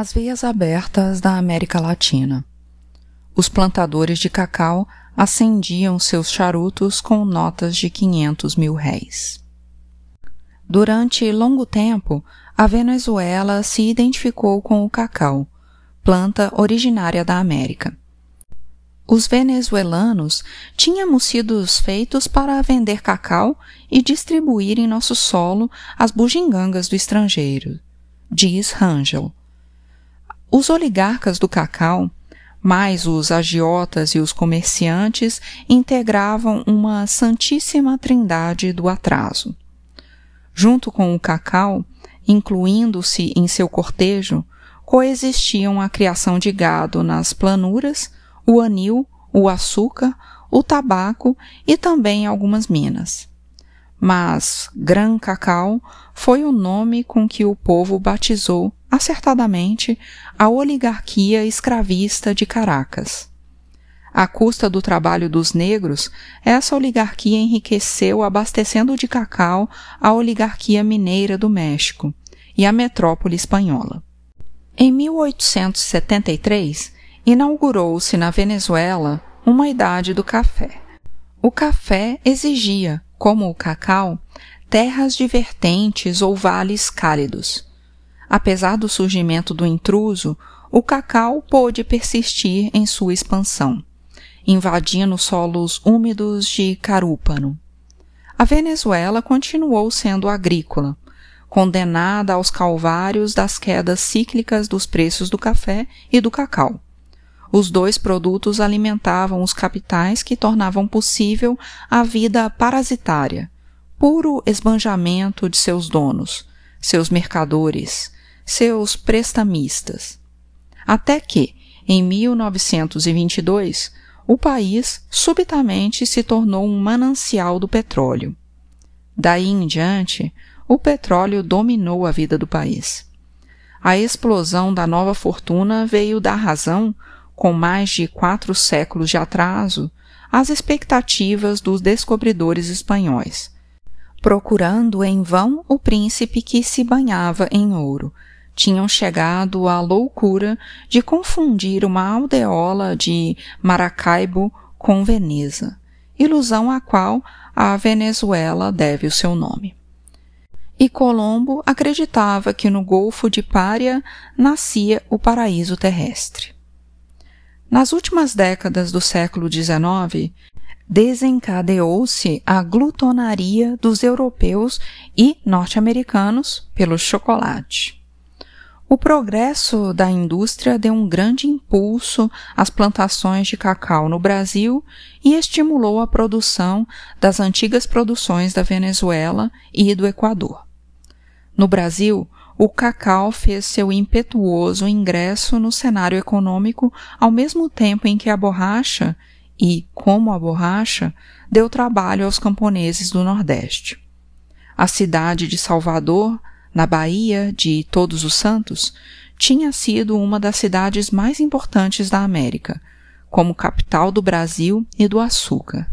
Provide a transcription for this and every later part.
As veias abertas da América Latina. Os plantadores de cacau acendiam seus charutos com notas de 500 mil réis. Durante longo tempo, a Venezuela se identificou com o cacau, planta originária da América. Os venezuelanos tínhamos sido feitos para vender cacau e distribuir em nosso solo as bugigangas do estrangeiro, diz Rangel. Os oligarcas do cacau, mais os agiotas e os comerciantes, integravam uma santíssima trindade do atraso. Junto com o cacau, incluindo-se em seu cortejo, coexistiam a criação de gado nas planuras, o anil, o açúcar, o tabaco e também algumas minas. Mas Gran Cacau foi o nome com que o povo batizou, acertadamente, a oligarquia escravista de Caracas. À custa do trabalho dos negros, essa oligarquia enriqueceu abastecendo de cacau a oligarquia mineira do México e a metrópole espanhola. Em 1873, inaugurou-se na Venezuela uma idade do café. O café exigia, como o cacau, terras de vertentes ou vales cálidos. Apesar do surgimento do intruso, o cacau pôde persistir em sua expansão, invadindo solos úmidos de carúpano. A Venezuela continuou sendo agrícola, condenada aos calvários das quedas cíclicas dos preços do café e do cacau. Os dois produtos alimentavam os capitais que tornavam possível a vida parasitária, puro esbanjamento de seus donos, seus mercadores, seus prestamistas. Até que, em 1922, o país subitamente se tornou um manancial do petróleo. Daí em diante, o petróleo dominou a vida do país. A explosão da nova fortuna veio dar razão com mais de quatro séculos de atraso, às expectativas dos descobridores espanhóis, procurando em vão o príncipe que se banhava em ouro. Tinham chegado à loucura de confundir uma aldeola de Maracaibo com Veneza, ilusão à qual a Venezuela deve o seu nome. E Colombo acreditava que no Golfo de Pária nascia o paraíso terrestre. Nas últimas décadas do século XIX, desencadeou-se a glutonaria dos europeus e norte-americanos pelo chocolate. O progresso da indústria deu um grande impulso às plantações de cacau no Brasil e estimulou a produção das antigas produções da Venezuela e do Equador. No Brasil, o cacau fez seu impetuoso ingresso no cenário econômico ao mesmo tempo em que a borracha, e como a borracha, deu trabalho aos camponeses do Nordeste. A cidade de Salvador, na Bahia de Todos os Santos, tinha sido uma das cidades mais importantes da América, como capital do Brasil e do açúcar,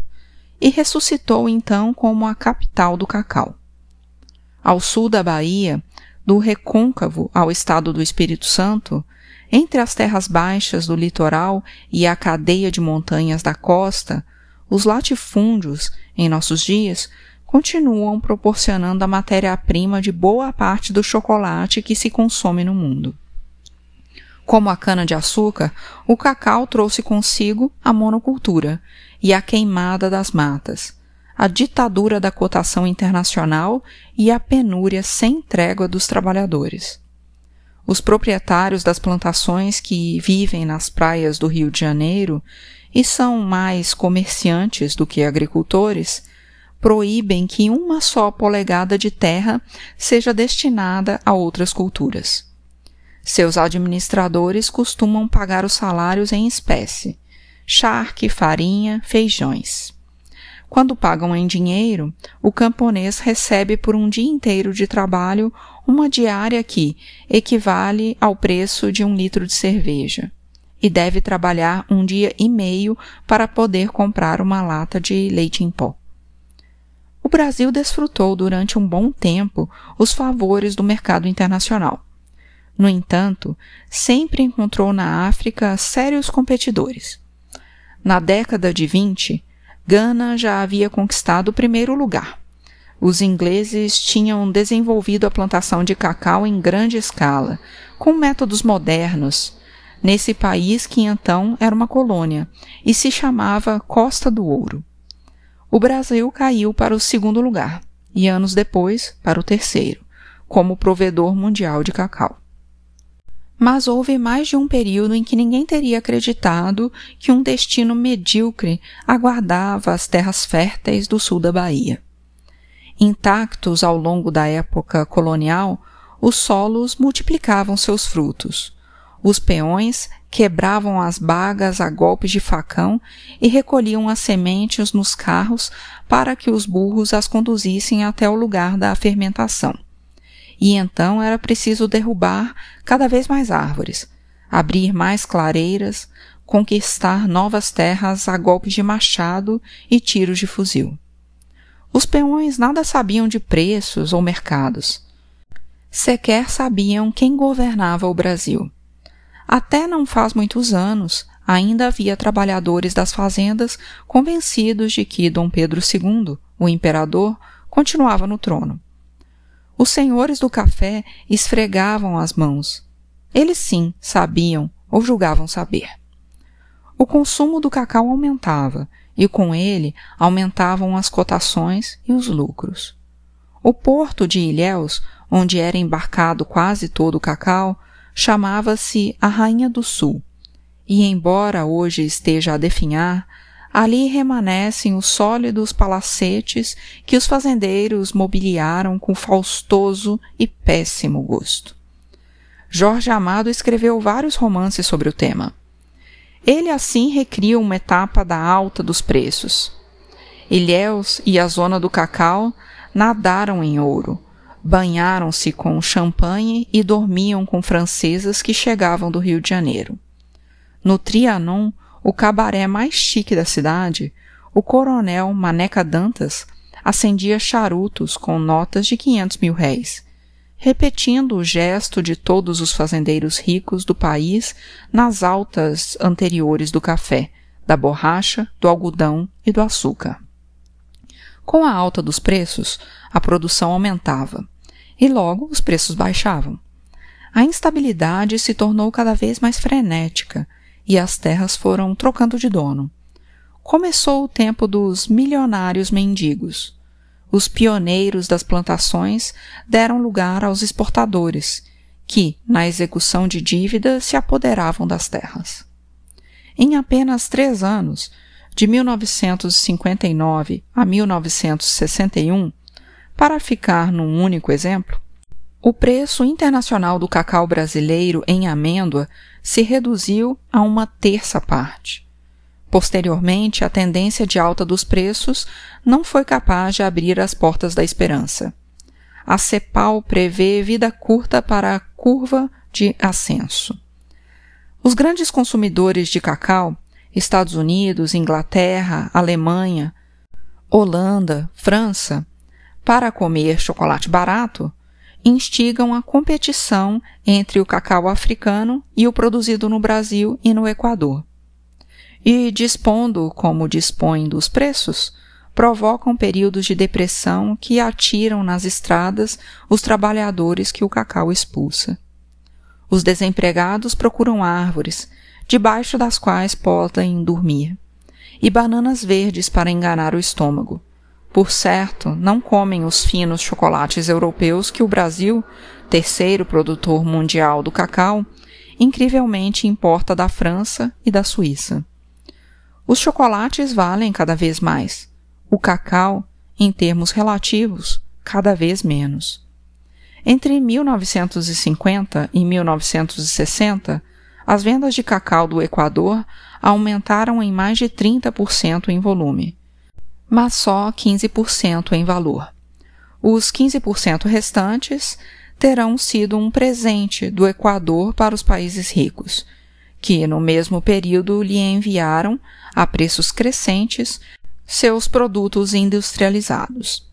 e ressuscitou então como a capital do cacau. Ao sul da Bahia, do recôncavo ao estado do Espírito Santo, entre as terras baixas do litoral e a cadeia de montanhas da costa, os latifúndios, em nossos dias, continuam proporcionando a matéria-prima de boa parte do chocolate que se consome no mundo. Como a cana-de-açúcar, o cacau trouxe consigo a monocultura e a queimada das matas, a ditadura da cotação internacional e a penúria sem trégua dos trabalhadores. Os proprietários das plantações que vivem nas praias do Rio de Janeiro e são mais comerciantes do que agricultores, proíbem que uma só polegada de terra seja destinada a outras culturas. Seus administradores costumam pagar os salários em espécie, charque, farinha, feijões. Quando pagam em dinheiro, o camponês recebe por um dia inteiro de trabalho uma diária que equivale ao preço de um litro de cerveja e deve trabalhar um dia e meio para poder comprar uma lata de leite em pó. O Brasil desfrutou durante um bom tempo os favores do mercado internacional. No entanto, sempre encontrou na África sérios competidores. Na década de 20, Gana já havia conquistado o primeiro lugar. Os ingleses tinham desenvolvido a plantação de cacau em grande escala, com métodos modernos, nesse país que então era uma colônia e se chamava Costa do Ouro. O Brasil caiu para o segundo lugar e anos depois para o terceiro, como provedor mundial de cacau. Mas houve mais de um período em que ninguém teria acreditado que um destino medíocre aguardava as terras férteis do sul da Bahia. Intactos ao longo da época colonial, os solos multiplicavam seus frutos. Os peões quebravam as bagas a golpes de facão e recolhiam as sementes nos carros para que os burros as conduzissem até o lugar da fermentação e então era preciso derrubar cada vez mais árvores, abrir mais clareiras, conquistar novas terras a golpes de machado e tiros de fuzil. Os peões nada sabiam de preços ou mercados. Sequer sabiam quem governava o Brasil. Até não faz muitos anos, ainda havia trabalhadores das fazendas convencidos de que Dom Pedro II, o imperador, continuava no trono. Os senhores do café esfregavam as mãos. Eles sim sabiam ou julgavam saber. O consumo do cacau aumentava e com ele aumentavam as cotações e os lucros. O porto de Ilhéus, onde era embarcado quase todo o cacau, chamava-se a Rainha do Sul, e embora hoje esteja a definhar, ali remanescem os sólidos palacetes que os fazendeiros mobiliaram com faustoso e péssimo gosto. Jorge Amado escreveu vários romances sobre o tema. Ele assim recria uma etapa da alta dos preços. Ilhéus e a zona do cacau nadaram em ouro, banharam-se com champanhe e dormiam com francesas que chegavam do Rio de Janeiro. No Trianon, o cabaré mais chique da cidade, o coronel Maneca Dantas acendia charutos com notas de quinhentos mil réis, repetindo o gesto de todos os fazendeiros ricos do país nas altas anteriores do café, da borracha, do algodão e do açúcar. Com a alta dos preços, a produção aumentava e logo os preços baixavam. A instabilidade se tornou cada vez mais frenética e as terras foram trocando de dono. Começou o tempo dos milionários mendigos. Os pioneiros das plantações deram lugar aos exportadores, que, na execução de dívidas, se apoderavam das terras. Em apenas três anos, de 1959 a 1961, para ficar num único exemplo, o preço internacional do cacau brasileiro em amêndoa se reduziu a uma terça parte. Posteriormente, a tendência de alta dos preços não foi capaz de abrir as portas da esperança. A CEPAL prevê vida curta para a curva de ascenso. Os grandes consumidores de cacau, Estados Unidos, Inglaterra, Alemanha, Holanda, França, para comer chocolate barato, instigam a competição entre o cacau africano e o produzido no Brasil e no Equador. E, dispondo como dispõem dos preços, provocam períodos de depressão que atiram nas estradas os trabalhadores que o cacau expulsa. Os desempregados procuram árvores, debaixo das quais podem dormir, e bananas verdes para enganar o estômago por certo, não comem os finos chocolates europeus que o Brasil, terceiro produtor mundial do cacau, incrivelmente importa da França e da Suíça. Os chocolates valem cada vez mais, o cacau, em termos relativos, cada vez menos. Entre 1950 e 1960, as vendas de cacau do Equador aumentaram em mais de 30% em volume mas só 15% em valor. Os 15% restantes terão sido um presente do Equador para os países ricos, que no mesmo período lhe enviaram, a preços crescentes, seus produtos industrializados.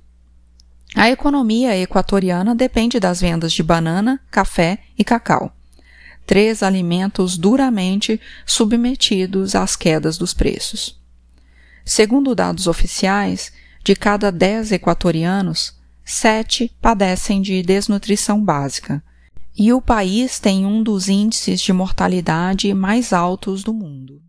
A economia equatoriana depende das vendas de banana, café e cacau. Três alimentos duramente submetidos às quedas dos preços. Segundo dados oficiais, de cada dez equatorianos, sete padecem de desnutrição básica, e o país tem um dos índices de mortalidade mais altos do mundo.